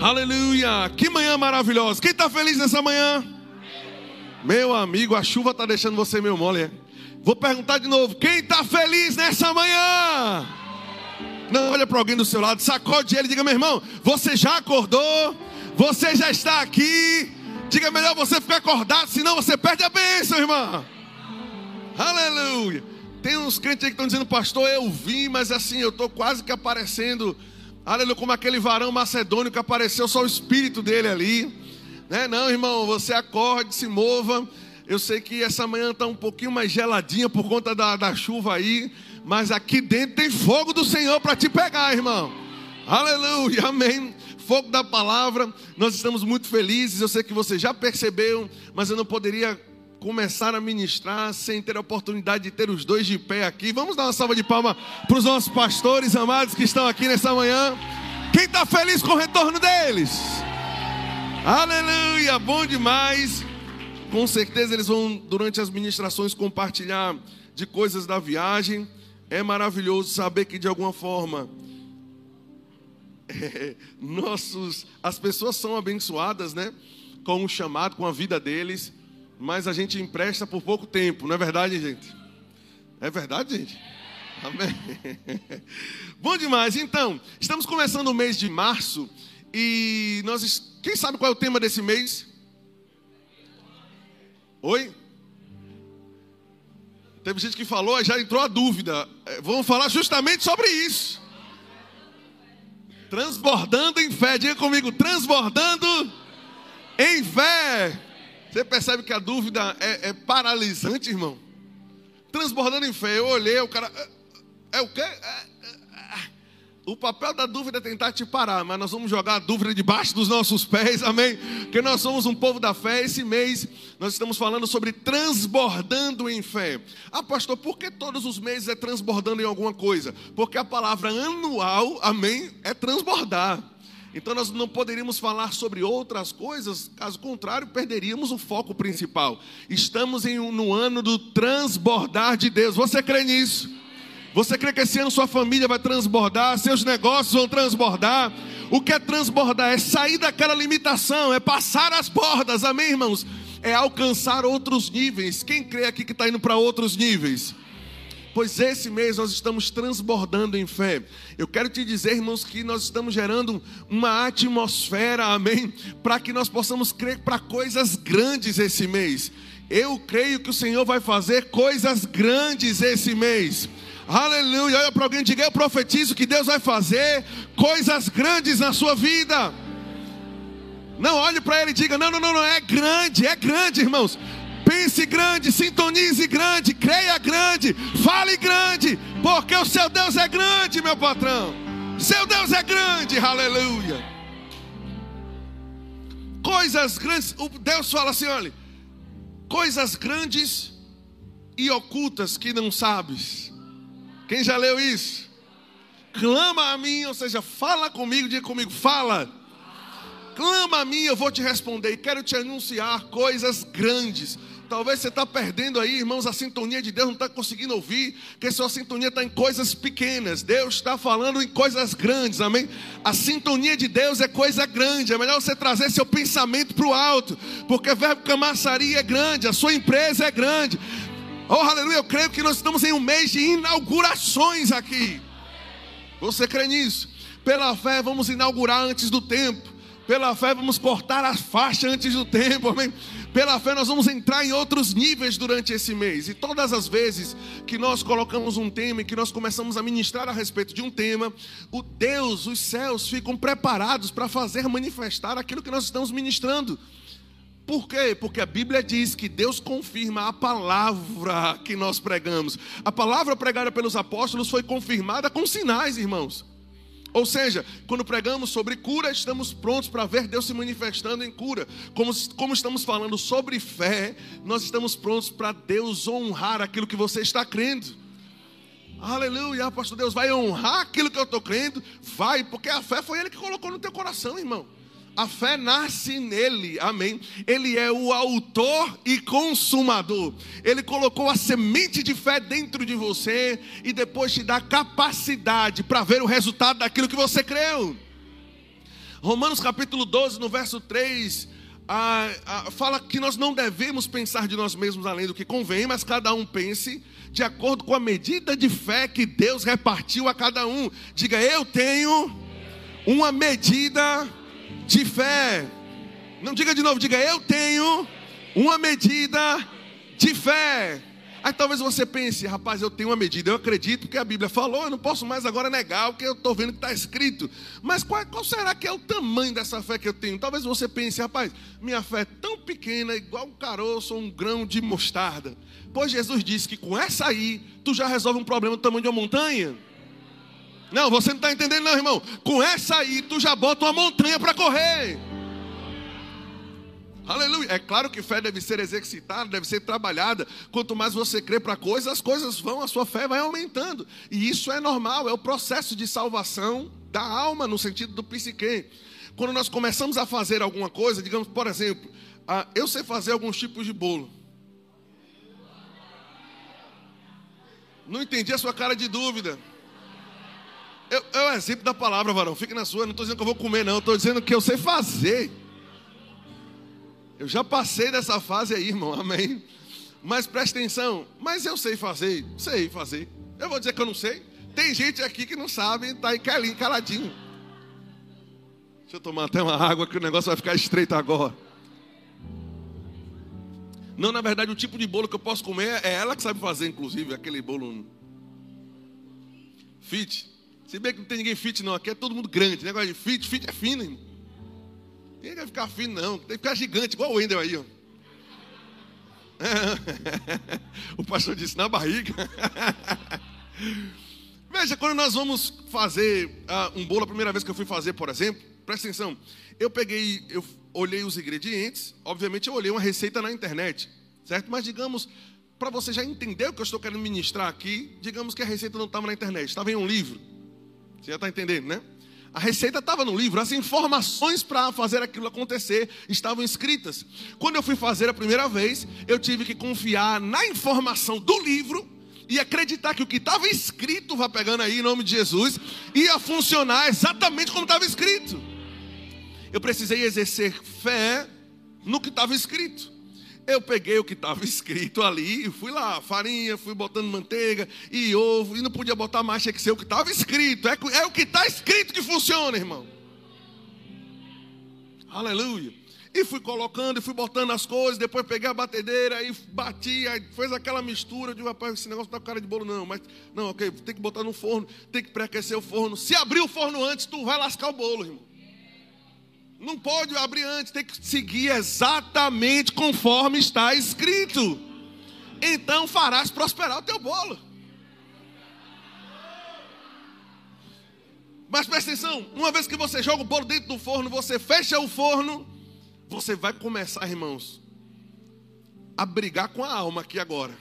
Aleluia! Que manhã maravilhosa! Quem está feliz nessa manhã? Meu amigo, a chuva está deixando você meio mole. É? Vou perguntar de novo: quem está feliz nessa manhã? Não, olha para alguém do seu lado, sacode ele e diga: meu irmão, você já acordou? Você já está aqui? Diga melhor você ficar acordado, senão você perde a bênção, irmão. Aleluia. Tem uns crentes aí que estão dizendo, pastor, eu vim, mas assim, eu estou quase que aparecendo, aleluia, como aquele varão macedônio que apareceu só o espírito dele ali. Né? Não, irmão, você acorde, se mova. Eu sei que essa manhã está um pouquinho mais geladinha por conta da, da chuva aí, mas aqui dentro tem fogo do Senhor para te pegar, irmão. Aleluia, amém. Fogo da palavra, nós estamos muito felizes. Eu sei que você já percebeu, mas eu não poderia começar a ministrar sem ter a oportunidade de ter os dois de pé aqui. Vamos dar uma salva de palmas para os nossos pastores amados que estão aqui nessa manhã. Quem está feliz com o retorno deles? Aleluia, bom demais. Com certeza eles vão, durante as ministrações, compartilhar de coisas da viagem. É maravilhoso saber que de alguma forma é, nossos, as pessoas são abençoadas, né? Com o chamado, com a vida deles, mas a gente empresta por pouco tempo, não é verdade, gente? É verdade, gente? Amém. Bom demais. Então, estamos começando o mês de março e nós, quem sabe qual é o tema desse mês? Oi? Teve gente que falou, já entrou a dúvida. É, vamos falar justamente sobre isso. Transbordando em fé. Diga comigo, transbordando em fé. Você percebe que a dúvida é, é paralisante, irmão? Transbordando em fé. Eu olhei, o cara. É, é o quê? É, o papel da dúvida é tentar te parar, mas nós vamos jogar a dúvida debaixo dos nossos pés, amém? Porque nós somos um povo da fé. Esse mês nós estamos falando sobre transbordando em fé. Ah, pastor, por que todos os meses é transbordando em alguma coisa? Porque a palavra anual, amém, é transbordar. Então nós não poderíamos falar sobre outras coisas, caso contrário, perderíamos o foco principal. Estamos em um, no ano do transbordar de Deus. Você crê nisso? Você crê que esse ano sua família vai transbordar, seus negócios vão transbordar? O que é transbordar? É sair daquela limitação, é passar as bordas, amém, irmãos? É alcançar outros níveis. Quem crê aqui que está indo para outros níveis? Pois esse mês nós estamos transbordando em fé. Eu quero te dizer, irmãos, que nós estamos gerando uma atmosfera, amém, para que nós possamos crer para coisas grandes esse mês. Eu creio que o Senhor vai fazer coisas grandes esse mês. Aleluia. Olha para alguém e diga: Eu profetizo que Deus vai fazer coisas grandes na sua vida. Não, olhe para ele e diga: Não, não, não, não, é grande, é grande, irmãos. Pense grande, sintonize grande, creia grande, fale grande, porque o seu Deus é grande, meu patrão. Seu Deus é grande, aleluia. Coisas grandes, Deus fala assim: olha, coisas grandes e ocultas que não sabes. Quem já leu isso? Clama a mim, ou seja, fala comigo, diga comigo, fala. Clama a mim, eu vou te responder. E quero te anunciar coisas grandes. Talvez você está perdendo aí, irmãos, a sintonia de Deus, não está conseguindo ouvir, que sua sintonia está em coisas pequenas. Deus está falando em coisas grandes, amém? A sintonia de Deus é coisa grande. É melhor você trazer seu pensamento para o alto, porque verbo camaçaria é grande, a sua empresa é grande, Oh, aleluia, eu creio que nós estamos em um mês de inaugurações aqui. Você crê nisso? Pela fé vamos inaugurar antes do tempo. Pela fé vamos cortar a faixa antes do tempo, amém? Pela fé nós vamos entrar em outros níveis durante esse mês. E todas as vezes que nós colocamos um tema e que nós começamos a ministrar a respeito de um tema, o Deus, os céus ficam preparados para fazer manifestar aquilo que nós estamos ministrando. Por quê? Porque a Bíblia diz que Deus confirma a palavra que nós pregamos. A palavra pregada pelos apóstolos foi confirmada com sinais, irmãos. Ou seja, quando pregamos sobre cura, estamos prontos para ver Deus se manifestando em cura. Como, como estamos falando sobre fé, nós estamos prontos para Deus honrar aquilo que você está crendo. Aleluia, apóstolo Deus vai honrar aquilo que eu estou crendo? Vai, porque a fé foi Ele que colocou no teu coração, irmão. A fé nasce nele, amém. Ele é o autor e consumador. Ele colocou a semente de fé dentro de você e depois te dá capacidade para ver o resultado daquilo que você creu. Romanos capítulo 12, no verso 3, ah, ah, fala que nós não devemos pensar de nós mesmos além do que convém, mas cada um pense de acordo com a medida de fé que Deus repartiu a cada um. Diga, eu tenho uma medida de fé. Não diga de novo, diga, eu tenho uma medida de fé. Aí talvez você pense, rapaz, eu tenho uma medida, eu acredito que a Bíblia falou, eu não posso mais agora negar o que eu estou vendo que está escrito. Mas qual, qual, será que é o tamanho dessa fé que eu tenho? Talvez você pense, rapaz, minha fé é tão pequena, igual um caroço ou um grão de mostarda. Pois Jesus disse que com essa aí, tu já resolve um problema do tamanho de uma montanha. Não, você não está entendendo, não, irmão. Com essa aí, tu já bota uma montanha para correr. Aleluia. É claro que fé deve ser exercitada, deve ser trabalhada. Quanto mais você crê para coisas, as coisas vão, a sua fé vai aumentando. E isso é normal, é o processo de salvação da alma, no sentido do psique. Quando nós começamos a fazer alguma coisa, digamos, por exemplo, eu sei fazer alguns tipos de bolo. Não entendi a sua cara de dúvida. Eu, é exemplo da palavra, varão. Fique na sua. Não estou dizendo que eu vou comer, não. Estou dizendo que eu sei fazer. Eu já passei dessa fase aí, irmão, amém. Mas preste atenção, mas eu sei fazer, sei fazer. Eu vou dizer que eu não sei. Tem gente aqui que não sabe, está aí caladinho. Deixa eu tomar até uma água que o negócio vai ficar estreito agora. Não, na verdade, o tipo de bolo que eu posso comer é ela que sabe fazer, inclusive, aquele bolo fit. Se bem que não tem ninguém fit, não. Aqui é todo mundo grande. Negócio de fit, fit é fino, irmão. Ninguém vai ficar fino, não. Tem que ficar gigante, igual o Wendel aí, ó. o pastor disse na barriga. Veja, quando nós vamos fazer uh, um bolo, a primeira vez que eu fui fazer, por exemplo, presta atenção. Eu peguei, eu olhei os ingredientes, obviamente eu olhei uma receita na internet, certo? Mas digamos, para você já entender o que eu estou querendo ministrar aqui, digamos que a receita não estava na internet, estava em um livro. Você já está entendendo, né? A receita estava no livro, as informações para fazer aquilo acontecer estavam escritas. Quando eu fui fazer a primeira vez, eu tive que confiar na informação do livro e acreditar que o que estava escrito, vá pegando aí em nome de Jesus, ia funcionar exatamente como estava escrito. Eu precisei exercer fé no que estava escrito. Eu peguei o que estava escrito ali e fui lá, farinha, fui botando manteiga e ovo, e não podia botar mais, tinha que ser o que estava escrito. É, é o que está escrito que funciona, irmão. Aleluia. E fui colocando, e fui botando as coisas, depois peguei a batedeira e bati, aí fez aquela mistura de rapaz, esse negócio não tá com cara de bolo, não. Mas, não, ok, tem que botar no forno, tem que pré-aquecer o forno. Se abrir o forno antes, tu vai lascar o bolo, irmão. Não pode abrir antes, tem que seguir exatamente conforme está escrito. Então farás prosperar o teu bolo. Mas presta atenção, uma vez que você joga o bolo dentro do forno, você fecha o forno, você vai começar, irmãos, a brigar com a alma aqui agora.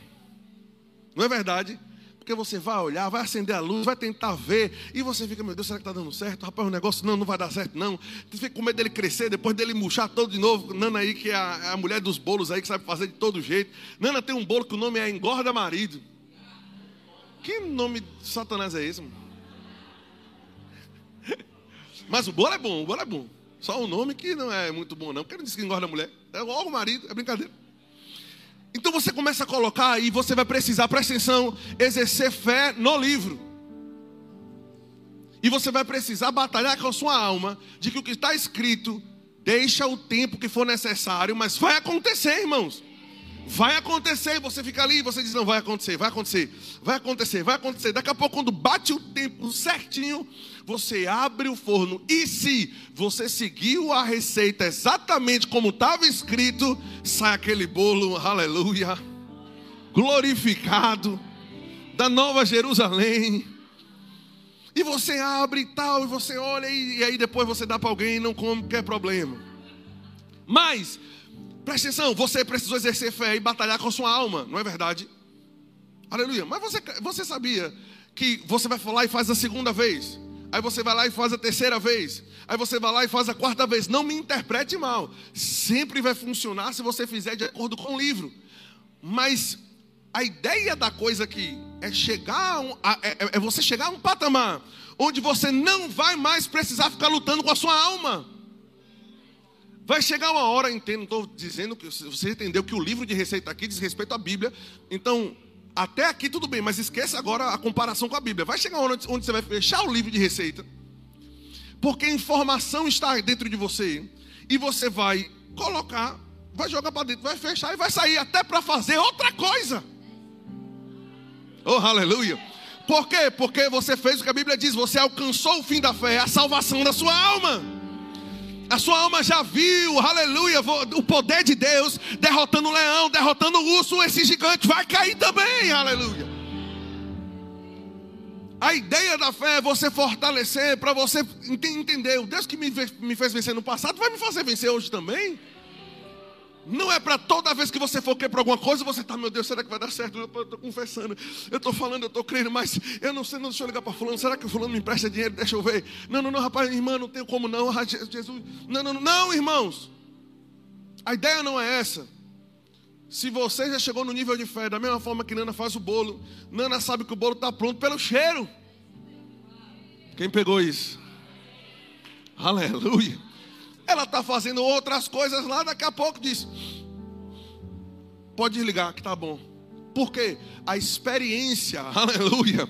Não é verdade? Porque você vai olhar, vai acender a luz, vai tentar ver, e você fica, meu Deus, será que está dando certo? Rapaz, o negócio não, não vai dar certo, não. Você fica com medo dele crescer, depois dele murchar todo de novo. Nana aí, que é a, é a mulher dos bolos aí, que sabe fazer de todo jeito. Nana tem um bolo que o nome é Engorda Marido. Que nome de Satanás é esse, mano? Mas o bolo é bom, o bolo é bom. Só o nome que não é muito bom, não. Porque não diz que engorda a mulher. É logo o marido, é brincadeira. Então você começa a colocar e você vai precisar, presta atenção, exercer fé no livro. E você vai precisar batalhar com a sua alma de que o que está escrito deixa o tempo que for necessário, mas vai acontecer, irmãos. Vai acontecer, e você fica ali e você diz: Não, vai acontecer, vai acontecer, vai acontecer, vai acontecer. Daqui a pouco, quando bate o tempo certinho, você abre o forno. E se você seguiu a receita exatamente como estava escrito, sai aquele bolo, aleluia, glorificado, da Nova Jerusalém. E você abre e tal, e você olha, e, e aí depois você dá para alguém e não come, que é problema. Mas, preste atenção, você precisou exercer fé e batalhar com sua alma, não é verdade? Aleluia. Mas você, você sabia que você vai falar e faz a segunda vez? Aí você vai lá e faz a terceira vez. Aí você vai lá e faz a quarta vez. Não me interprete mal. Sempre vai funcionar se você fizer de acordo com o livro. Mas a ideia da coisa aqui é chegar um, é, é você chegar a um patamar onde você não vai mais precisar ficar lutando com a sua alma. Vai chegar uma hora, entendo, estou dizendo que você entendeu que o livro de receita aqui diz respeito à Bíblia. Então, até aqui tudo bem, mas esqueça agora a comparação com a Bíblia. Vai chegar uma hora onde você vai fechar o livro de receita, porque a informação está dentro de você, e você vai colocar, vai jogar para dentro, vai fechar e vai sair até para fazer outra coisa. Oh, aleluia. Por quê? Porque você fez o que a Bíblia diz, você alcançou o fim da fé, a salvação da sua alma. A sua alma já viu, aleluia, o poder de Deus derrotando o leão, derrotando o urso, esse gigante vai cair também, aleluia. A ideia da fé é você fortalecer, para você entender, o Deus que me fez vencer no passado vai me fazer vencer hoje também. Não é para toda vez que você for querer para alguma coisa, você está, meu Deus, será que vai dar certo? Eu estou confessando, eu estou falando, eu estou crendo, mas eu não sei, não deixa eu ligar para fulano, será que o fulano me empresta dinheiro? Deixa eu ver. Não, não, não, rapaz, irmã, não tenho como não. Ah, Jesus, não, não, não, não, irmãos. A ideia não é essa. Se você já chegou no nível de fé, da mesma forma que Nana faz o bolo, Nana sabe que o bolo está pronto pelo cheiro. Quem pegou isso? Aleluia. Ela está fazendo outras coisas lá, daqui a pouco diz: Pode desligar, que tá bom. Por quê? A experiência, aleluia.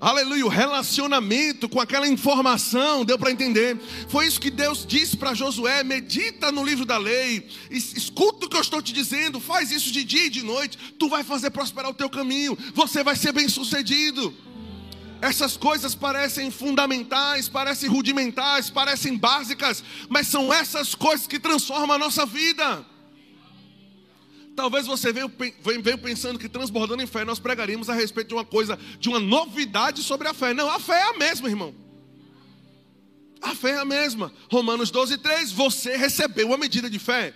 Aleluia, o relacionamento com aquela informação, deu para entender. Foi isso que Deus disse para Josué: medita no livro da lei, escuta o que eu estou te dizendo, faz isso de dia e de noite, tu vai fazer prosperar o teu caminho, você vai ser bem sucedido. Essas coisas parecem fundamentais, parecem rudimentares, parecem básicas, mas são essas coisas que transformam a nossa vida. Talvez você venha, venha pensando que transbordando em fé nós pregaríamos a respeito de uma coisa, de uma novidade sobre a fé. Não, a fé é a mesma, irmão. A fé é a mesma. Romanos 12, 3. Você recebeu uma medida de fé.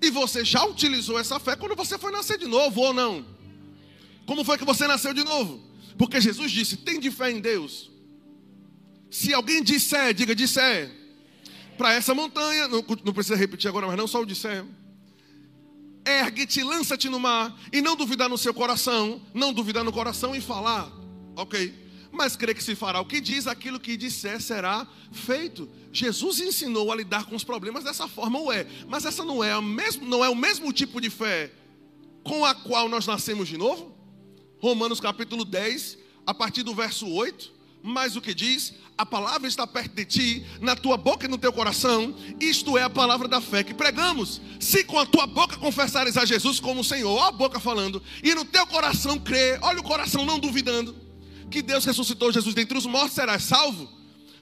E você já utilizou essa fé quando você foi nascer de novo ou não? Como foi que você nasceu de novo? Porque Jesus disse: tem de fé em Deus. Se alguém disser, diga disser. Para essa montanha, não, não, precisa repetir agora, mas não só o disser. Ergue-te, lança-te no mar, e não duvidar no seu coração, não duvidar no coração e falar, ok? Mas crê que se fará o que diz, aquilo que disser será feito. Jesus ensinou a lidar com os problemas dessa forma, ou é, mas essa não é, mesmo, não é o mesmo tipo de fé com a qual nós nascemos de novo? Romanos capítulo 10, a partir do verso 8. Mas o que diz? A palavra está perto de ti, na tua boca e no teu coração. Isto é a palavra da fé que pregamos. Se com a tua boca confessares a Jesus como Senhor, ó a boca falando, e no teu coração crer, olha o coração não duvidando, que Deus ressuscitou Jesus dentre os mortos, serás salvo.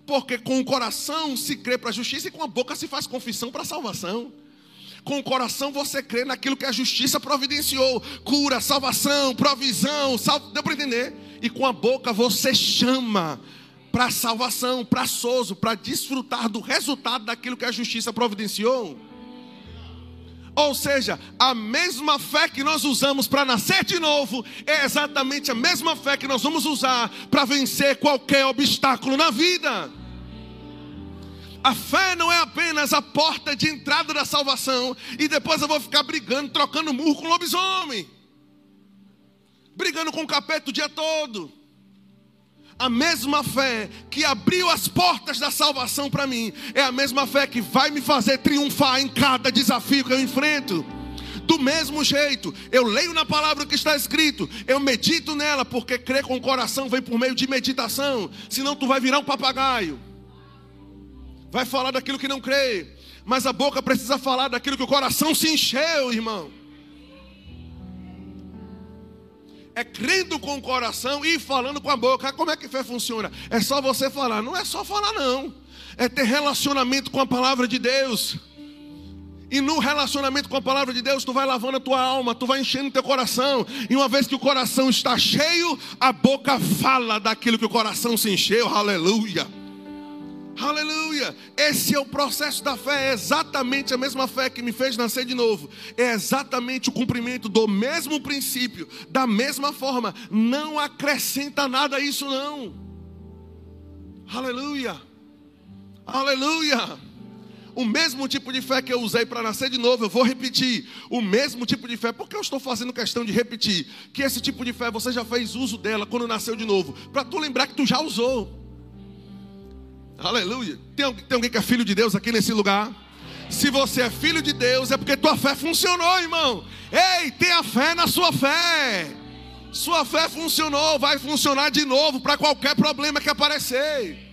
Porque com o coração se crê para a justiça e com a boca se faz confissão para a salvação. Com o coração você crê naquilo que a justiça providenciou: cura, salvação, provisão. Sal... Deu para entender? E com a boca você chama para salvação, para sozo, para desfrutar do resultado daquilo que a justiça providenciou. Ou seja, a mesma fé que nós usamos para nascer de novo é exatamente a mesma fé que nós vamos usar para vencer qualquer obstáculo na vida. A fé não é apenas a porta de entrada da salvação e depois eu vou ficar brigando, trocando murro com lobisomem, brigando com o capeta o dia todo. A mesma fé que abriu as portas da salvação para mim é a mesma fé que vai me fazer triunfar em cada desafio que eu enfrento. Do mesmo jeito, eu leio na palavra o que está escrito, eu medito nela, porque crer com o coração vem por meio de meditação, senão tu vai virar um papagaio vai falar daquilo que não crê, mas a boca precisa falar daquilo que o coração se encheu, irmão. É crendo com o coração e falando com a boca. Como é que fé funciona? É só você falar. Não é só falar, não. É ter relacionamento com a palavra de Deus. E no relacionamento com a palavra de Deus, tu vai lavando a tua alma, tu vai enchendo teu coração. E uma vez que o coração está cheio, a boca fala daquilo que o coração se encheu. Aleluia. Aleluia! Esse é o processo da fé, é exatamente a mesma fé que me fez nascer de novo. É exatamente o cumprimento do mesmo princípio, da mesma forma. Não acrescenta nada a isso, não. Aleluia! Aleluia! o mesmo tipo de fé que eu usei para nascer de novo, eu vou repetir. O mesmo tipo de fé, porque eu estou fazendo questão de repetir. Que esse tipo de fé você já fez uso dela quando nasceu de novo. Para tu lembrar que tu já usou. Aleluia. Tem, tem alguém que é filho de Deus aqui nesse lugar? Se você é filho de Deus, é porque tua fé funcionou, irmão. Ei, tenha fé na sua fé. Sua fé funcionou, vai funcionar de novo para qualquer problema que aparecer.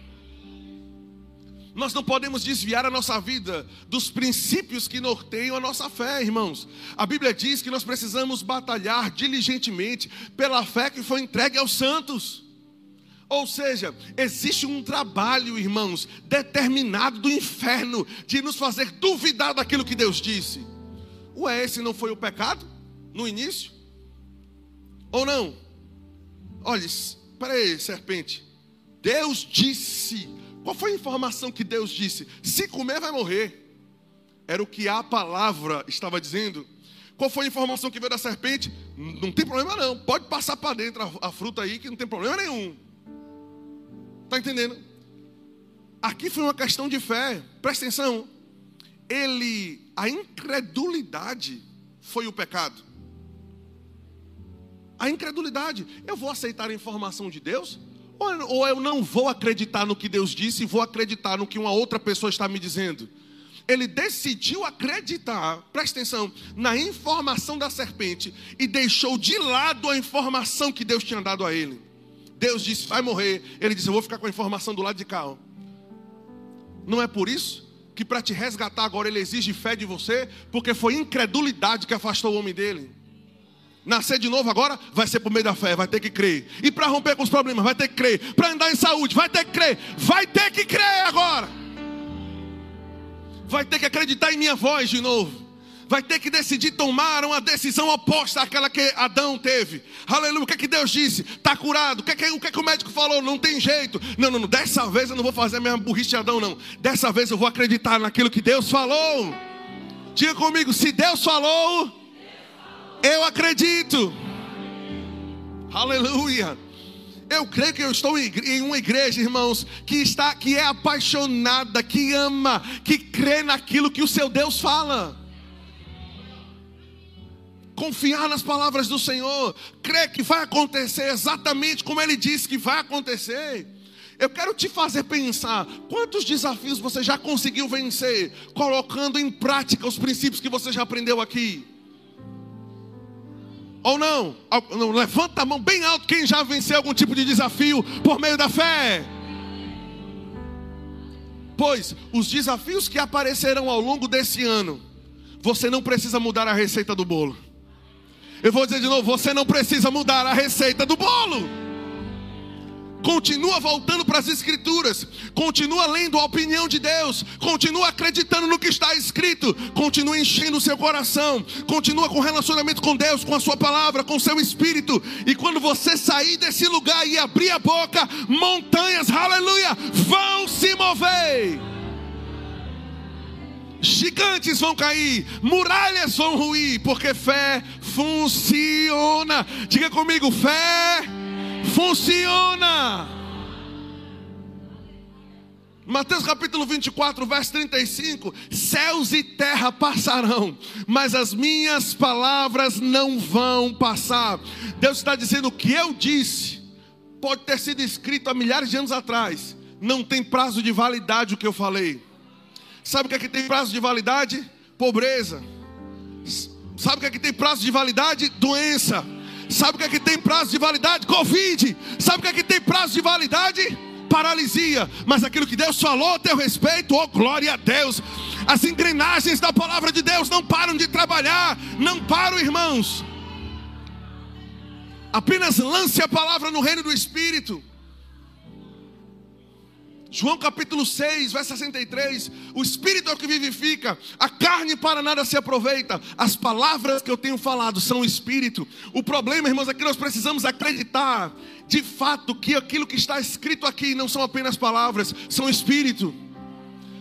Nós não podemos desviar a nossa vida dos princípios que norteiam a nossa fé, irmãos. A Bíblia diz que nós precisamos batalhar diligentemente pela fé que foi entregue aos santos. Ou seja, existe um trabalho, irmãos, determinado do inferno de nos fazer duvidar daquilo que Deus disse. Ué, esse não foi o pecado no início? Ou não? Olha, espera aí, serpente. Deus disse qual foi a informação que Deus disse? Se comer, vai morrer. Era o que a palavra estava dizendo. Qual foi a informação que veio da serpente? Não tem problema não. Pode passar para dentro a, fruta aí que não tem problema nenhum. Está entendendo? Aqui foi uma questão de fé. Presta atenção. Ele, a incredulidade foi o pecado. A incredulidade. Eu vou aceitar a informação de Deus? Ou eu não vou acreditar no que Deus disse e vou acreditar no que uma outra pessoa está me dizendo? Ele decidiu acreditar, presta atenção, na informação da serpente e deixou de lado a informação que Deus tinha dado a ele. Deus disse: vai morrer. Ele disse: eu vou ficar com a informação do lado de cá. Não é por isso que para te resgatar agora ele exige fé de você, porque foi incredulidade que afastou o homem dele. Nascer de novo agora vai ser por meio da fé, vai ter que crer. E para romper com os problemas, vai ter que crer. Para andar em saúde, vai ter que crer. Vai ter que crer agora. Vai ter que acreditar em minha voz de novo. Vai ter que decidir tomar uma decisão oposta àquela que Adão teve. Aleluia. O que é que Deus disse? Está curado. O que, é que, o que é que o médico falou? Não tem jeito. Não, não, não. Dessa vez eu não vou fazer a mesma burrice de Adão, não. Dessa vez eu vou acreditar naquilo que Deus falou. Diga comigo: se Deus falou, eu acredito. Aleluia. Eu creio que eu estou em uma igreja, irmãos, que está, que é apaixonada, que ama, que crê naquilo que o seu Deus fala. Confiar nas palavras do Senhor, crer que vai acontecer exatamente como Ele disse que vai acontecer. Eu quero te fazer pensar quantos desafios você já conseguiu vencer, colocando em prática os princípios que você já aprendeu aqui. Ou não? não? Levanta a mão bem alto quem já venceu algum tipo de desafio por meio da fé. Pois os desafios que aparecerão ao longo desse ano, você não precisa mudar a receita do bolo. Eu vou dizer de novo: você não precisa mudar a receita do bolo. Continua voltando para as Escrituras, continua lendo a opinião de Deus, continua acreditando no que está escrito, continua enchendo o seu coração, continua com relacionamento com Deus, com a Sua palavra, com o seu espírito. E quando você sair desse lugar e abrir a boca, montanhas, aleluia, vão se mover. Gigantes vão cair, muralhas vão ruir, porque fé funciona. Diga comigo, fé funciona. Mateus capítulo 24, verso 35: Céus e terra passarão, mas as minhas palavras não vão passar. Deus está dizendo o que eu disse, pode ter sido escrito há milhares de anos atrás, não tem prazo de validade o que eu falei. Sabe o que é que tem prazo de validade? Pobreza. Sabe o que é que tem prazo de validade? Doença. Sabe o que é que tem prazo de validade? Covid. Sabe o que é que tem prazo de validade? Paralisia. Mas aquilo que Deus falou a teu respeito, oh glória a Deus. As engrenagens da palavra de Deus não param de trabalhar, não param, irmãos. Apenas lance a palavra no reino do Espírito. João capítulo 6, verso 63. O Espírito é o que vivifica, a carne para nada se aproveita. As palavras que eu tenho falado são o Espírito. O problema, irmãos, é que nós precisamos acreditar de fato que aquilo que está escrito aqui não são apenas palavras, são Espírito.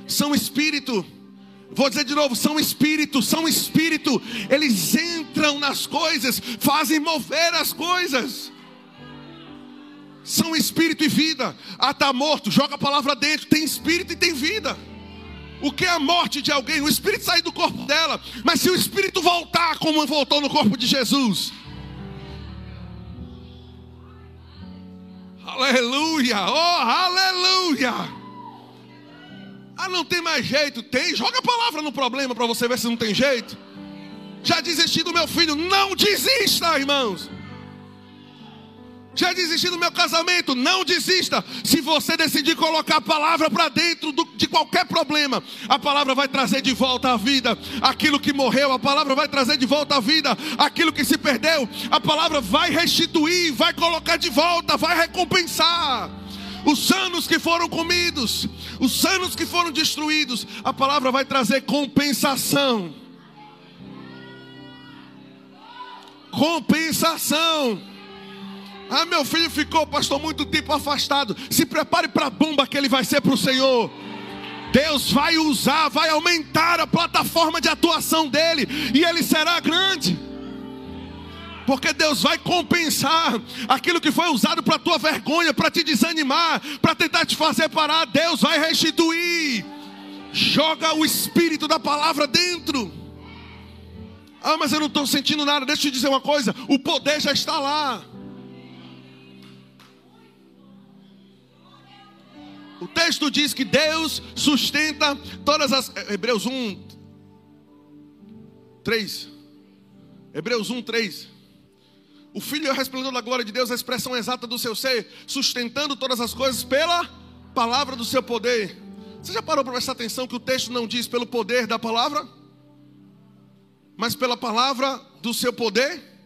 São Espírito. Vou dizer de novo, são espírito, são espírito. Eles entram nas coisas, fazem mover as coisas são espírito e vida. Ah, está morto, joga a palavra dentro. Tem espírito e tem vida. O que é a morte de alguém? O espírito sair do corpo dela. Mas se o espírito voltar como voltou no corpo de Jesus. Aleluia! Oh, aleluia! Ah, não tem mais jeito. Tem. Joga a palavra no problema para você ver se não tem jeito. Já desisti do meu filho. Não desista, irmãos. Já desisti do meu casamento? Não desista. Se você decidir colocar a palavra para dentro do, de qualquer problema, a palavra vai trazer de volta a vida aquilo que morreu, a palavra vai trazer de volta a vida aquilo que se perdeu, a palavra vai restituir, vai colocar de volta, vai recompensar. Os anos que foram comidos, os anos que foram destruídos, a palavra vai trazer compensação. Compensação. Ah, meu filho ficou, pastor, muito tempo afastado. Se prepare para a bomba que ele vai ser para o Senhor. Deus vai usar, vai aumentar a plataforma de atuação dele, e ele será grande. Porque Deus vai compensar aquilo que foi usado para tua vergonha, para te desanimar, para tentar te fazer parar. Deus vai restituir. Joga o espírito da palavra dentro. Ah, mas eu não estou sentindo nada. Deixa eu te dizer uma coisa: o poder já está lá. O texto diz que Deus sustenta todas as. Eh, Hebreus 1, 3. Hebreus 1, 3. O Filho é o resplendor da glória de Deus, a expressão exata do seu ser, sustentando todas as coisas pela palavra do seu poder. Você já parou para prestar atenção que o texto não diz pelo poder da palavra, mas pela palavra do seu poder?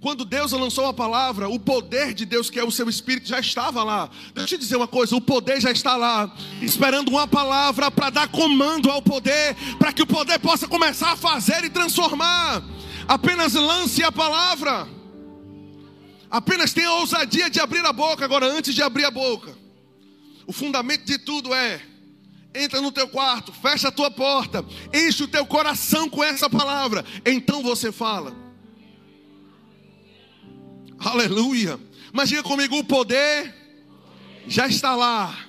Quando Deus lançou a palavra, o poder de Deus, que é o seu espírito, já estava lá. Deixa eu te dizer uma coisa: o poder já está lá, esperando uma palavra para dar comando ao poder, para que o poder possa começar a fazer e transformar. Apenas lance a palavra, apenas tenha a ousadia de abrir a boca. Agora, antes de abrir a boca, o fundamento de tudo é: entra no teu quarto, fecha a tua porta, enche o teu coração com essa palavra, então você fala. Aleluia. Mas diga comigo: o poder já está lá.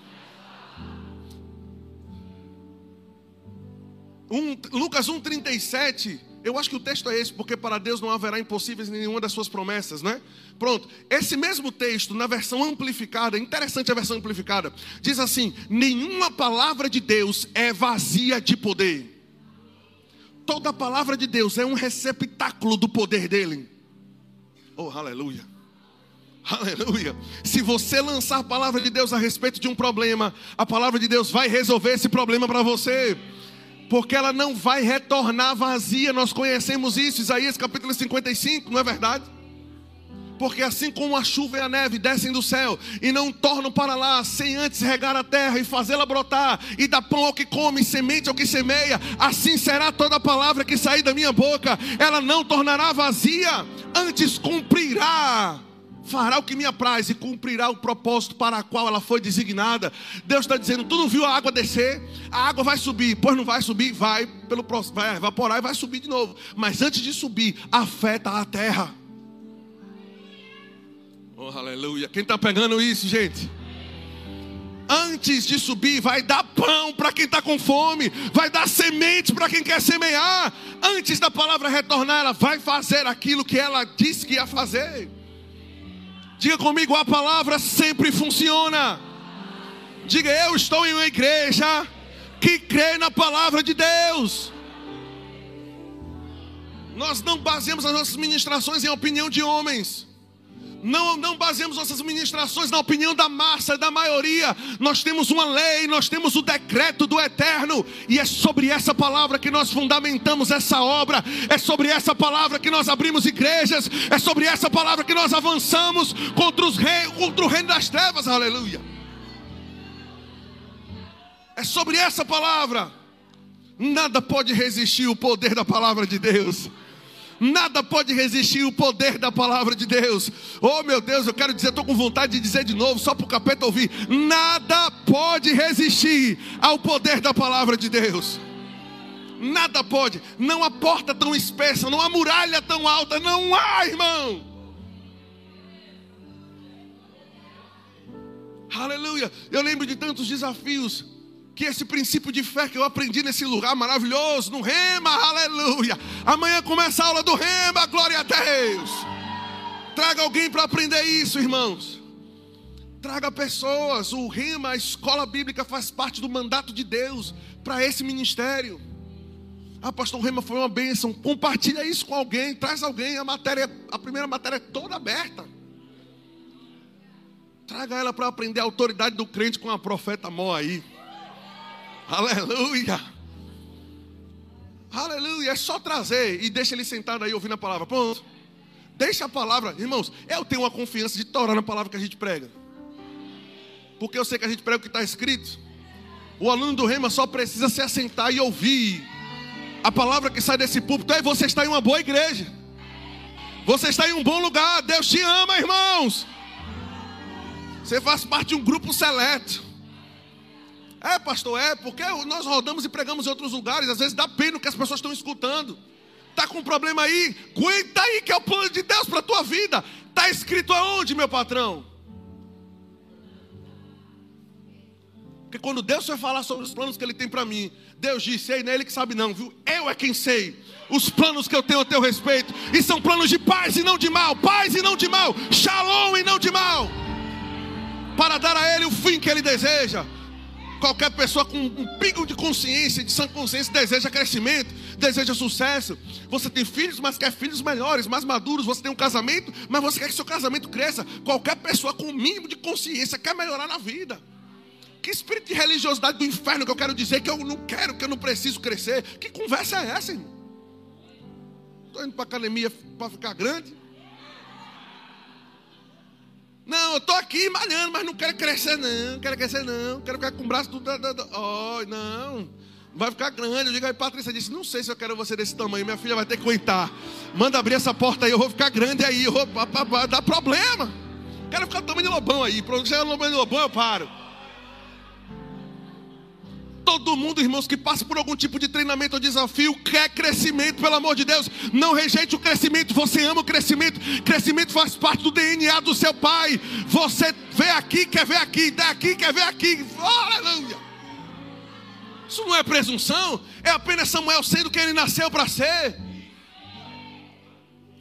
Um, Lucas 1,37. Eu acho que o texto é esse, porque para Deus não haverá impossíveis nenhuma das suas promessas, né? Pronto. Esse mesmo texto, na versão amplificada, interessante a versão amplificada, diz assim: nenhuma palavra de Deus é vazia de poder. Toda palavra de Deus é um receptáculo do poder dele. Oh, aleluia. Aleluia. Se você lançar a palavra de Deus a respeito de um problema, a palavra de Deus vai resolver esse problema para você. Porque ela não vai retornar vazia. Nós conhecemos isso, Isaías capítulo 55, não é verdade? Porque assim como a chuva e a neve descem do céu e não tornam para lá sem antes regar a terra e fazê-la brotar e dar pão ao que come, semente ao que semeia, assim será toda palavra que sair da minha boca. Ela não tornará vazia, antes cumprirá fará o que me apraz e cumprirá o propósito para o qual ela foi designada. Deus está dizendo: tu não viu a água descer? A água vai subir, pois não vai subir, vai pelo vai evaporar e vai subir de novo. Mas antes de subir, afeta a terra. Oh, aleluia. Quem está pegando isso, gente? Antes de subir, vai dar pão para quem está com fome, vai dar semente para quem quer semear. Antes da palavra retornar, ela vai fazer aquilo que ela disse que ia fazer. Diga comigo, a palavra sempre funciona. Diga, eu estou em uma igreja que crê na palavra de Deus. Nós não baseamos as nossas ministrações em opinião de homens. Não, não baseamos nossas ministrações na opinião da massa, da maioria. Nós temos uma lei, nós temos o decreto do eterno, e é sobre essa palavra que nós fundamentamos essa obra, é sobre essa palavra que nós abrimos igrejas, é sobre essa palavra que nós avançamos contra, os rei, contra o reino das trevas, aleluia. É sobre essa palavra. Nada pode resistir o poder da palavra de Deus. Nada pode resistir o poder da palavra de Deus. Oh meu Deus, eu quero dizer, estou com vontade de dizer de novo, só para o capeta ouvir. Nada pode resistir ao poder da palavra de Deus. Nada pode. Não há porta tão espessa, não há muralha tão alta, não há, irmão. Aleluia. Eu lembro de tantos desafios que esse princípio de fé que eu aprendi nesse lugar maravilhoso, no Rema, aleluia. Amanhã começa a aula do Rema, glória a Deus. Traga alguém para aprender isso, irmãos. Traga pessoas. O Rema, a escola bíblica, faz parte do mandato de Deus para esse ministério. Ah, pastor, o Rema foi uma bênção. Compartilha isso com alguém, traz alguém. A matéria, a primeira matéria é toda aberta. Traga ela para aprender a autoridade do crente com a profeta Mó aí. Aleluia. Aleluia. É só trazer e deixa ele sentado aí ouvindo a palavra. Pronto. Deixa a palavra. Irmãos, eu tenho uma confiança de torar na palavra que a gente prega. Porque eu sei que a gente prega o que está escrito. O aluno do Rema só precisa se assentar e ouvir a palavra que sai desse púlpito. Aí você está em uma boa igreja. Você está em um bom lugar. Deus te ama, irmãos. Você faz parte de um grupo seleto. É, pastor, é, porque nós rodamos e pregamos em outros lugares, às vezes dá pena que as pessoas estão escutando. Tá com um problema aí? Aguenta aí que é o plano de Deus para a tua vida. Tá escrito aonde, meu patrão? Porque quando Deus vai falar sobre os planos que Ele tem para mim, Deus disse, ei, não é Ele que sabe não, viu? Eu é quem sei. Os planos que eu tenho a teu respeito. E são planos de paz e não de mal. Paz e não de mal. Shalom e não de mal para dar a ele o fim que ele deseja. Qualquer pessoa com um pingo de consciência, de sã consciência, deseja crescimento, deseja sucesso. Você tem filhos, mas quer filhos melhores, mais maduros. Você tem um casamento, mas você quer que seu casamento cresça. Qualquer pessoa com o um mínimo de consciência quer melhorar na vida. Que espírito de religiosidade do inferno que eu quero dizer que eu não quero, que eu não preciso crescer. Que conversa é essa, irmão? Estou indo para academia para ficar grande. Não, eu estou aqui malhando, mas não quero crescer, não. Quero crescer, não. Quero ficar com o braço tudo. Oh, não. Vai ficar grande. Eu digo aí, Patrícia disse: Não sei se eu quero você desse tamanho. Minha filha vai ter que aguentar. Manda abrir essa porta aí. Eu vou ficar grande aí. Eu dá problema. Quero ficar do tamanho de lobão aí. Pronto, chegar no tamanho de lobão, eu paro. Todo mundo, irmãos, que passa por algum tipo de treinamento ou desafio, quer crescimento, pelo amor de Deus. Não rejeite o crescimento, você ama o crescimento. Crescimento faz parte do DNA do seu pai. Você vê aqui, quer ver aqui, daqui, quer ver aqui. Aleluia. Isso não é presunção, é apenas Samuel sendo quem ele nasceu para ser.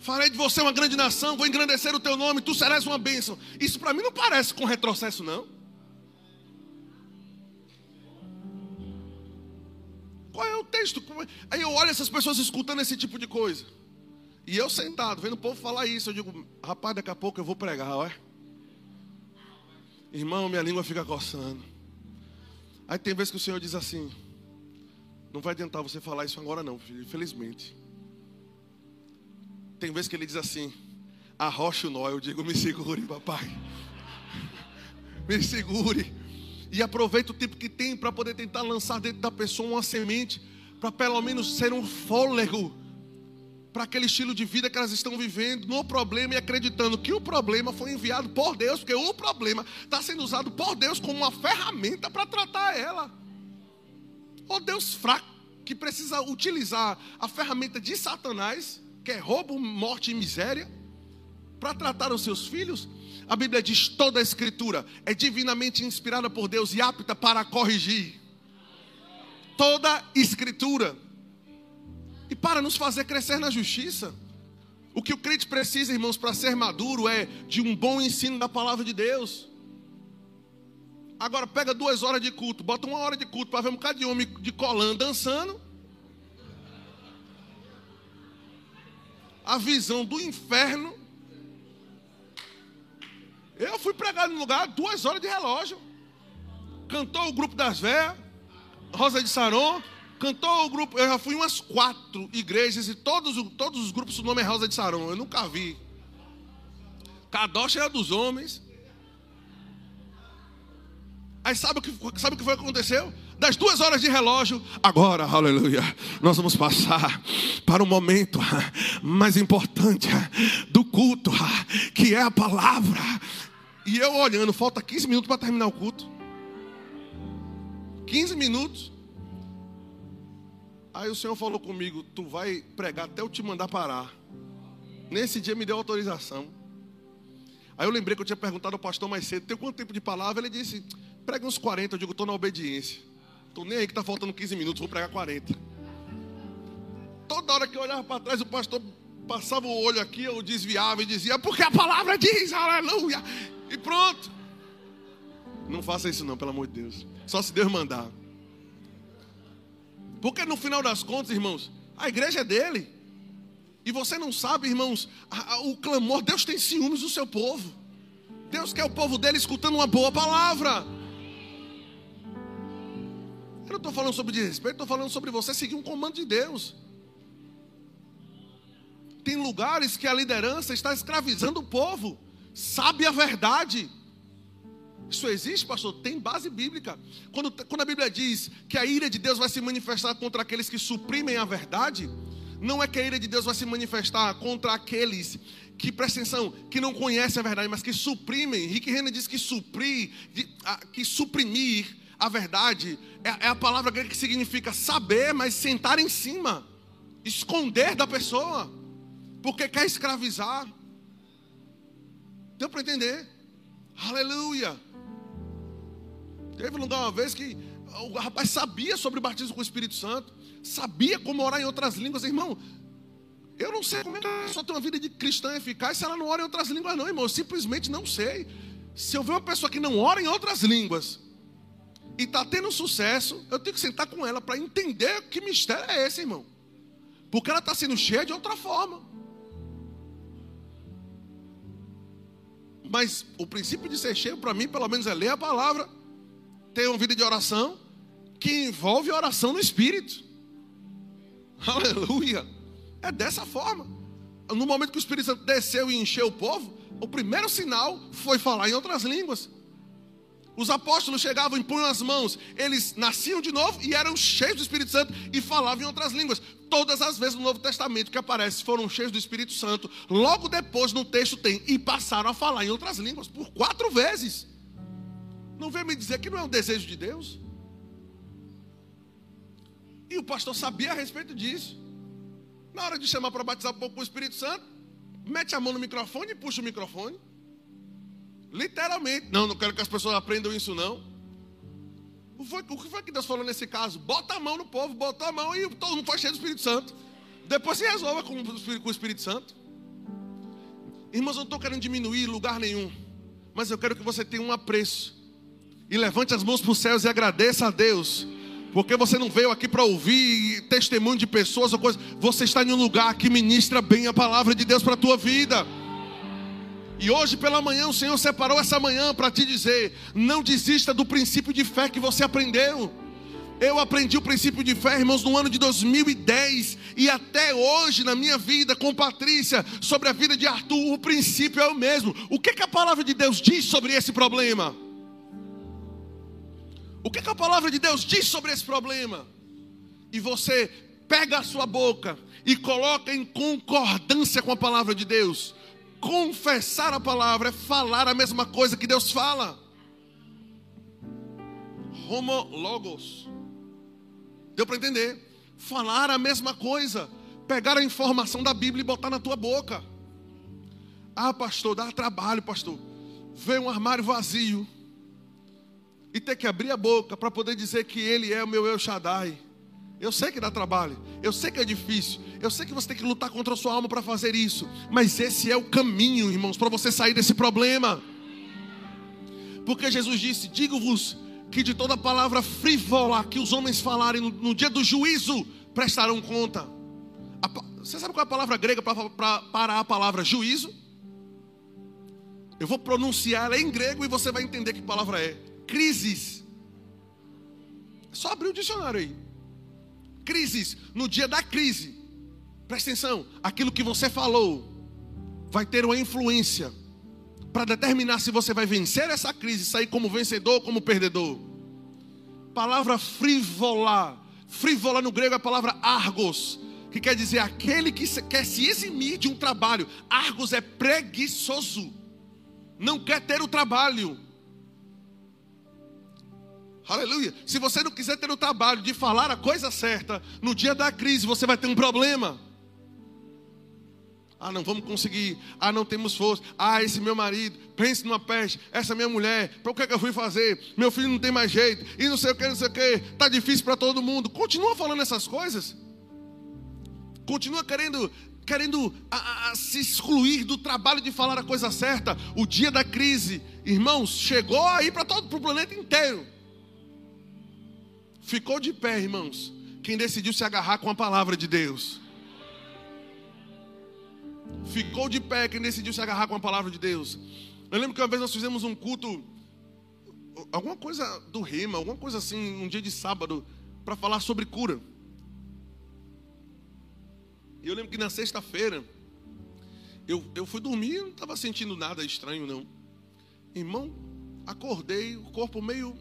Farei de você uma grande nação, vou engrandecer o teu nome, tu serás uma bênção. Isso para mim não parece com retrocesso, não. Qual é o texto? É? Aí eu olho essas pessoas escutando esse tipo de coisa. E eu sentado, vendo o povo falar isso, eu digo, rapaz, daqui a pouco eu vou pregar, ué. Irmão, minha língua fica coçando. Aí tem vezes que o Senhor diz assim: Não vai adiantar você falar isso agora, não, filho, infelizmente. Tem vezes que ele diz assim: Arrocha o nó. Eu digo: Me segure, papai. Me segure. E aproveita o tempo que tem para poder tentar lançar dentro da pessoa uma semente, para pelo menos ser um fôlego para aquele estilo de vida que elas estão vivendo no problema e acreditando que o problema foi enviado por Deus, porque o problema está sendo usado por Deus como uma ferramenta para tratar ela. O Deus fraco que precisa utilizar a ferramenta de Satanás, que é roubo, morte e miséria, para tratar os seus filhos. A Bíblia diz: toda a Escritura é divinamente inspirada por Deus e apta para corrigir. Toda Escritura. E para nos fazer crescer na justiça. O que o crente precisa, irmãos, para ser maduro é de um bom ensino da palavra de Deus. Agora pega duas horas de culto, bota uma hora de culto para ver um bocado de homem de colã dançando. A visão do inferno eu fui pregar no lugar, duas horas de relógio. Cantou o grupo das velhas, Rosa de Saron. Cantou o grupo. Eu já fui em umas quatro igrejas e todos, todos os grupos o nome é Rosa de Saron. Eu nunca vi. Kadosh era dos homens. Aí sabe o que, sabe o que foi que aconteceu? Das duas horas de relógio, agora, aleluia, nós vamos passar para o momento mais importante do culto, que é a palavra. E eu olhando, falta 15 minutos para terminar o culto. 15 minutos. Aí o Senhor falou comigo: Tu vai pregar até eu te mandar parar. Nesse dia me deu autorização. Aí eu lembrei que eu tinha perguntado ao pastor mais cedo: Tem quanto tempo de palavra? Ele disse: Prega uns 40. Eu digo: Estou na obediência. Tô nem aí que tá faltando 15 minutos, vou pregar 40. Toda hora que eu olhava para trás, o pastor passava o olho aqui, eu desviava e dizia, porque a palavra diz, aleluia. E pronto. Não faça isso não, pelo amor de Deus. Só se Deus mandar. Porque no final das contas, irmãos, a igreja é dele. E você não sabe, irmãos, a, a, o clamor, Deus tem ciúmes do seu povo. Deus quer o povo dele escutando uma boa palavra. Eu não estou falando sobre desrespeito, estou falando sobre você seguir um comando de Deus. Tem lugares que a liderança está escravizando o povo. Sabe a verdade. Isso existe, pastor? Tem base bíblica. Quando, quando a Bíblia diz que a ira de Deus vai se manifestar contra aqueles que suprimem a verdade, não é que a ira de Deus vai se manifestar contra aqueles que, presta atenção, que não conhecem a verdade, mas que suprimem. Rick Renner diz que suprir, que suprimir a verdade é, é a palavra grega que significa saber, mas sentar em cima, esconder da pessoa, porque quer escravizar. Deu para entender? Aleluia. Teve um lugar uma vez que o rapaz sabia sobre o batismo com o Espírito Santo, sabia como orar em outras línguas, irmão. Eu não sei como é que a pessoa tem uma vida de cristã eficaz se ela não ora em outras línguas, não, irmão. Eu simplesmente não sei. Se eu ver uma pessoa que não ora em outras línguas e está tendo sucesso, eu tenho que sentar com ela para entender que mistério é esse, irmão. Porque ela está sendo cheia de outra forma. Mas o princípio de ser cheio, para mim, pelo menos, é ler a palavra, ter uma vida de oração, que envolve oração no Espírito. Aleluia. É dessa forma. No momento que o Espírito Santo desceu e encheu o povo, o primeiro sinal foi falar em outras línguas. Os apóstolos chegavam, impunham as mãos, eles nasciam de novo e eram cheios do Espírito Santo e falavam em outras línguas. Todas as vezes no Novo Testamento que aparece foram cheios do Espírito Santo. Logo depois no texto tem e passaram a falar em outras línguas por quatro vezes. Não vem me dizer que não é um desejo de Deus. E o pastor sabia a respeito disso. Na hora de chamar para batizar o povo com o Espírito Santo, mete a mão no microfone e puxa o microfone. Literalmente. Não, não quero que as pessoas aprendam isso, não. O, foi, o que foi que Deus falou nesse caso? Bota a mão no povo, botou a mão e todo mundo foi cheio do Espírito Santo. Depois se resolva com, com o Espírito Santo. Irmãos, eu não estou querendo diminuir lugar nenhum. Mas eu quero que você tenha um apreço. E levante as mãos para os céus e agradeça a Deus porque você não veio aqui para ouvir testemunho de pessoas ou coisas. Você está em um lugar que ministra bem a palavra de Deus para a tua vida. E hoje pela manhã o Senhor separou essa manhã para te dizer: não desista do princípio de fé que você aprendeu. Eu aprendi o princípio de fé, irmãos, no ano de 2010 e até hoje na minha vida com Patrícia, sobre a vida de Arthur, o princípio é o mesmo. O que, que a palavra de Deus diz sobre esse problema? O que, que a palavra de Deus diz sobre esse problema? E você pega a sua boca e coloca em concordância com a palavra de Deus. Confessar a palavra é falar a mesma coisa que Deus fala. Homologos. Deu para entender? Falar a mesma coisa. Pegar a informação da Bíblia e botar na tua boca. Ah, pastor, dá trabalho, pastor. Vê um armário vazio e ter que abrir a boca para poder dizer que Ele é o meu El Shaddai. Eu sei que dá trabalho, eu sei que é difícil, eu sei que você tem que lutar contra a sua alma para fazer isso, mas esse é o caminho, irmãos, para você sair desse problema. Porque Jesus disse: Digo-vos que de toda palavra frívola que os homens falarem no, no dia do juízo prestarão conta. A, você sabe qual é a palavra grega para a palavra juízo? Eu vou pronunciar ela em grego e você vai entender que palavra é crises. É só abrir o dicionário aí. Crises. No dia da crise. Presta atenção. Aquilo que você falou vai ter uma influência para determinar se você vai vencer essa crise, sair como vencedor ou como perdedor. Palavra frívola. Frívola no grego é a palavra argos, que quer dizer aquele que quer se eximir de um trabalho. Argos é preguiçoso. Não quer ter o trabalho. Aleluia. Se você não quiser ter o trabalho de falar a coisa certa, no dia da crise você vai ter um problema. Ah, não vamos conseguir. Ah, não temos força. Ah, esse meu marido, pense numa peste. Essa minha mulher, para o que, é que eu fui fazer? Meu filho não tem mais jeito. E não sei o que, não sei o que. Está difícil para todo mundo. Continua falando essas coisas. Continua querendo, querendo a, a, se excluir do trabalho de falar a coisa certa. O dia da crise, irmãos, chegou aí para todo o planeta inteiro. Ficou de pé, irmãos. Quem decidiu se agarrar com a palavra de Deus. Ficou de pé quem decidiu se agarrar com a palavra de Deus. Eu lembro que uma vez nós fizemos um culto, alguma coisa do rema, alguma coisa assim, um dia de sábado, para falar sobre cura. E eu lembro que na sexta-feira, eu, eu fui dormir, não estava sentindo nada estranho, não. Irmão, acordei, o corpo meio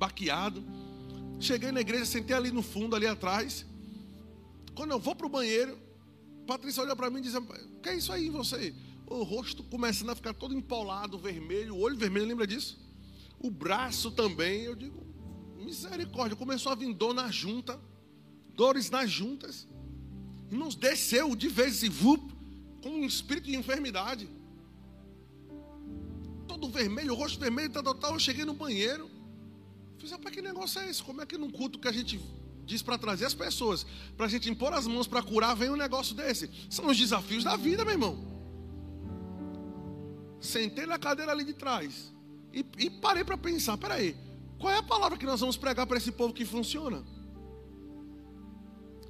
baqueado. Cheguei na igreja, sentei ali no fundo, ali atrás. Quando eu vou para o banheiro, Patrícia olha para mim e diz: O que é isso aí em você? O rosto começando a ficar todo empolado, vermelho, o olho vermelho, lembra disso? O braço também. Eu digo: Misericórdia. Começou a vir dor na junta, dores nas juntas. Irmãos, desceu de vez em vup, com um espírito de enfermidade. Todo vermelho, o rosto vermelho, tal, tal, tal. Eu cheguei no banheiro. Fiz, rapaz, que negócio é esse? Como é que num culto que a gente diz para trazer as pessoas, para a gente impor as mãos para curar, vem um negócio desse. São os desafios da vida, meu irmão. Sentei na cadeira ali de trás e, e parei para pensar: peraí, qual é a palavra que nós vamos pregar para esse povo que funciona?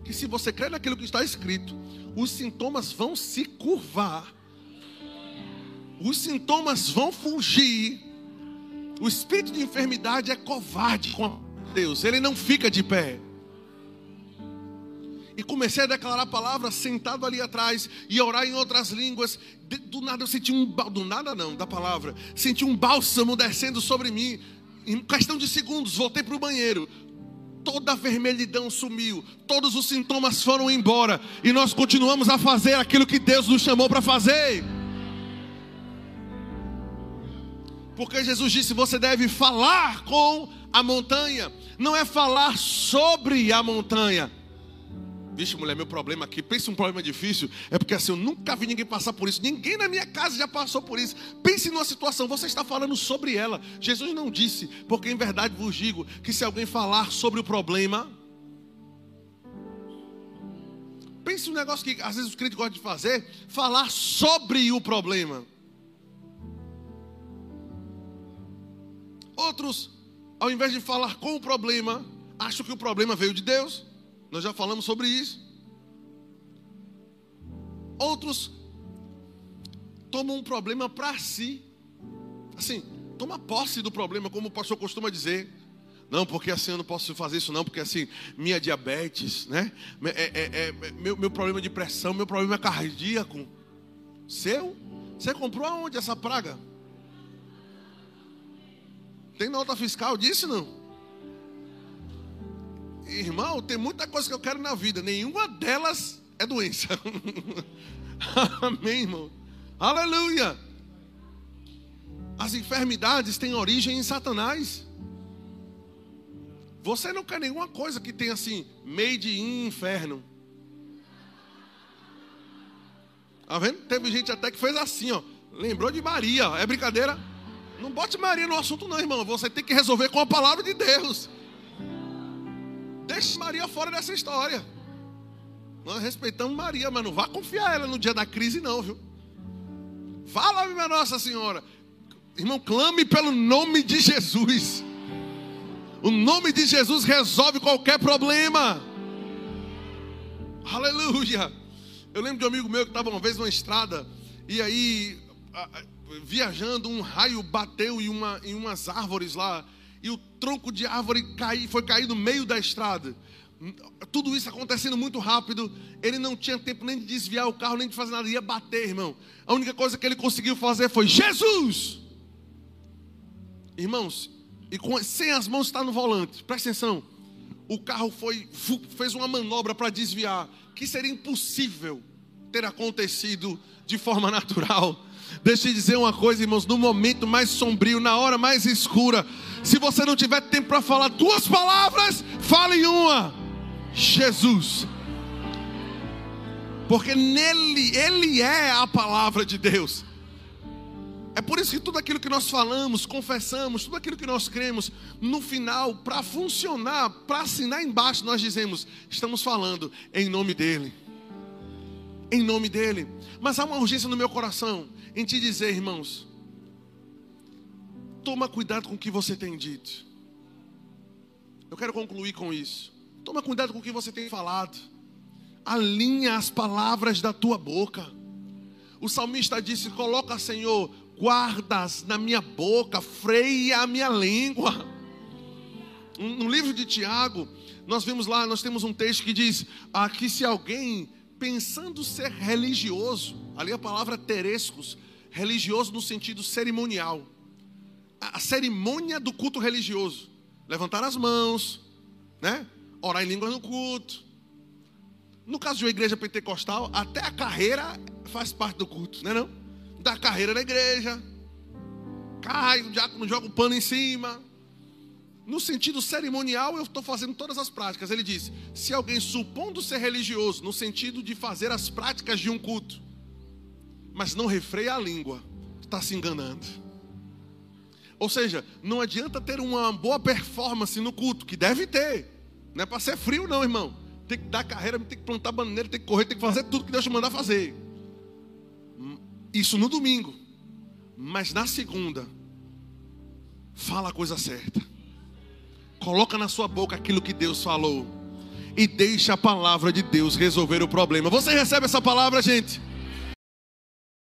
Que se você crê naquilo que está escrito, os sintomas vão se curvar, os sintomas vão fugir. O espírito de enfermidade é covarde com Deus, ele não fica de pé e comecei a declarar a palavra sentado ali atrás e orar em outras línguas. Do nada eu senti um do nada não, da palavra, senti um bálsamo descendo sobre mim. Em questão de segundos, voltei para o banheiro. Toda a vermelhidão sumiu, todos os sintomas foram embora e nós continuamos a fazer aquilo que Deus nos chamou para fazer. Porque Jesus disse: você deve falar com a montanha, não é falar sobre a montanha. Vixe, mulher, meu problema aqui, pense um problema difícil, é porque assim, eu nunca vi ninguém passar por isso, ninguém na minha casa já passou por isso. Pense numa situação, você está falando sobre ela. Jesus não disse, porque em verdade vos digo, que se alguém falar sobre o problema, pense um negócio que às vezes os críticos gostam de fazer, falar sobre o problema. Outros, ao invés de falar com o problema, acham que o problema veio de Deus. Nós já falamos sobre isso. Outros tomam um problema para si. Assim, toma posse do problema, como o pastor costuma dizer. Não, porque assim eu não posso fazer isso, não, porque assim, minha diabetes, né? É, é, é, meu, meu problema de pressão, meu problema cardíaco. Seu? Você comprou aonde essa praga? Tem nota fiscal disso não? Irmão, tem muita coisa que eu quero na vida, nenhuma delas é doença. Amém, irmão. Aleluia. As enfermidades têm origem em Satanás. Você não quer nenhuma coisa que tenha assim, made in inferno. Tá vendo? Teve gente até que fez assim, ó. Lembrou de Maria. É brincadeira? Não bote Maria no assunto, não, irmão. Você tem que resolver com a palavra de Deus. Deixe Maria fora dessa história. Nós respeitamos Maria, mas não vá confiar ela no dia da crise, não, viu? Fala, minha Nossa Senhora. Irmão, clame pelo nome de Jesus. O nome de Jesus resolve qualquer problema. Aleluia. Eu lembro de um amigo meu que estava uma vez numa estrada e aí, viajando, um raio bateu em, uma, em umas árvores lá e o tronco de árvore cai, foi cair no meio da estrada. Tudo isso acontecendo muito rápido. Ele não tinha tempo nem de desviar o carro, nem de fazer nada. Ia bater, irmão. A única coisa que ele conseguiu fazer foi Jesus. Irmãos, e com, sem as mãos está no volante. Presta atenção. O carro foi fez uma manobra para desviar, que seria impossível ter acontecido de forma natural. Deixa eu dizer uma coisa, irmãos, no momento mais sombrio, na hora mais escura, se você não tiver tempo para falar duas palavras, fale uma: Jesus. Porque nele, ele é a palavra de Deus. É por isso que tudo aquilo que nós falamos, confessamos, tudo aquilo que nós cremos, no final, para funcionar, para assinar embaixo, nós dizemos: estamos falando em nome dEle. Em nome dEle. Mas há uma urgência no meu coração em te dizer, irmãos, toma cuidado com o que você tem dito. Eu quero concluir com isso. Toma cuidado com o que você tem falado. Alinha as palavras da tua boca. O salmista disse: Coloca, Senhor, guardas na minha boca, freia a minha língua. No livro de Tiago, nós vemos lá, nós temos um texto que diz ah, que se alguém pensando ser religioso, ali a palavra terescos, religioso no sentido cerimonial, a, a cerimônia do culto religioso, levantar as mãos, né? Orar em línguas no culto. No caso de uma igreja pentecostal, até a carreira faz parte do culto, não é não? da carreira na igreja, cai, o diácono joga o pano em cima. No sentido cerimonial, eu estou fazendo todas as práticas. Ele diz: se alguém supondo ser religioso, no sentido de fazer as práticas de um culto, mas não refreia a língua, está se enganando. Ou seja, não adianta ter uma boa performance no culto, que deve ter. Não é para ser frio, não, irmão. Tem que dar carreira, tem que plantar bananeira, tem que correr, tem que fazer tudo que Deus te mandar fazer. Isso no domingo. Mas na segunda, fala a coisa certa. Coloca na sua boca aquilo que Deus falou. E deixa a palavra de Deus resolver o problema. Você recebe essa palavra, gente?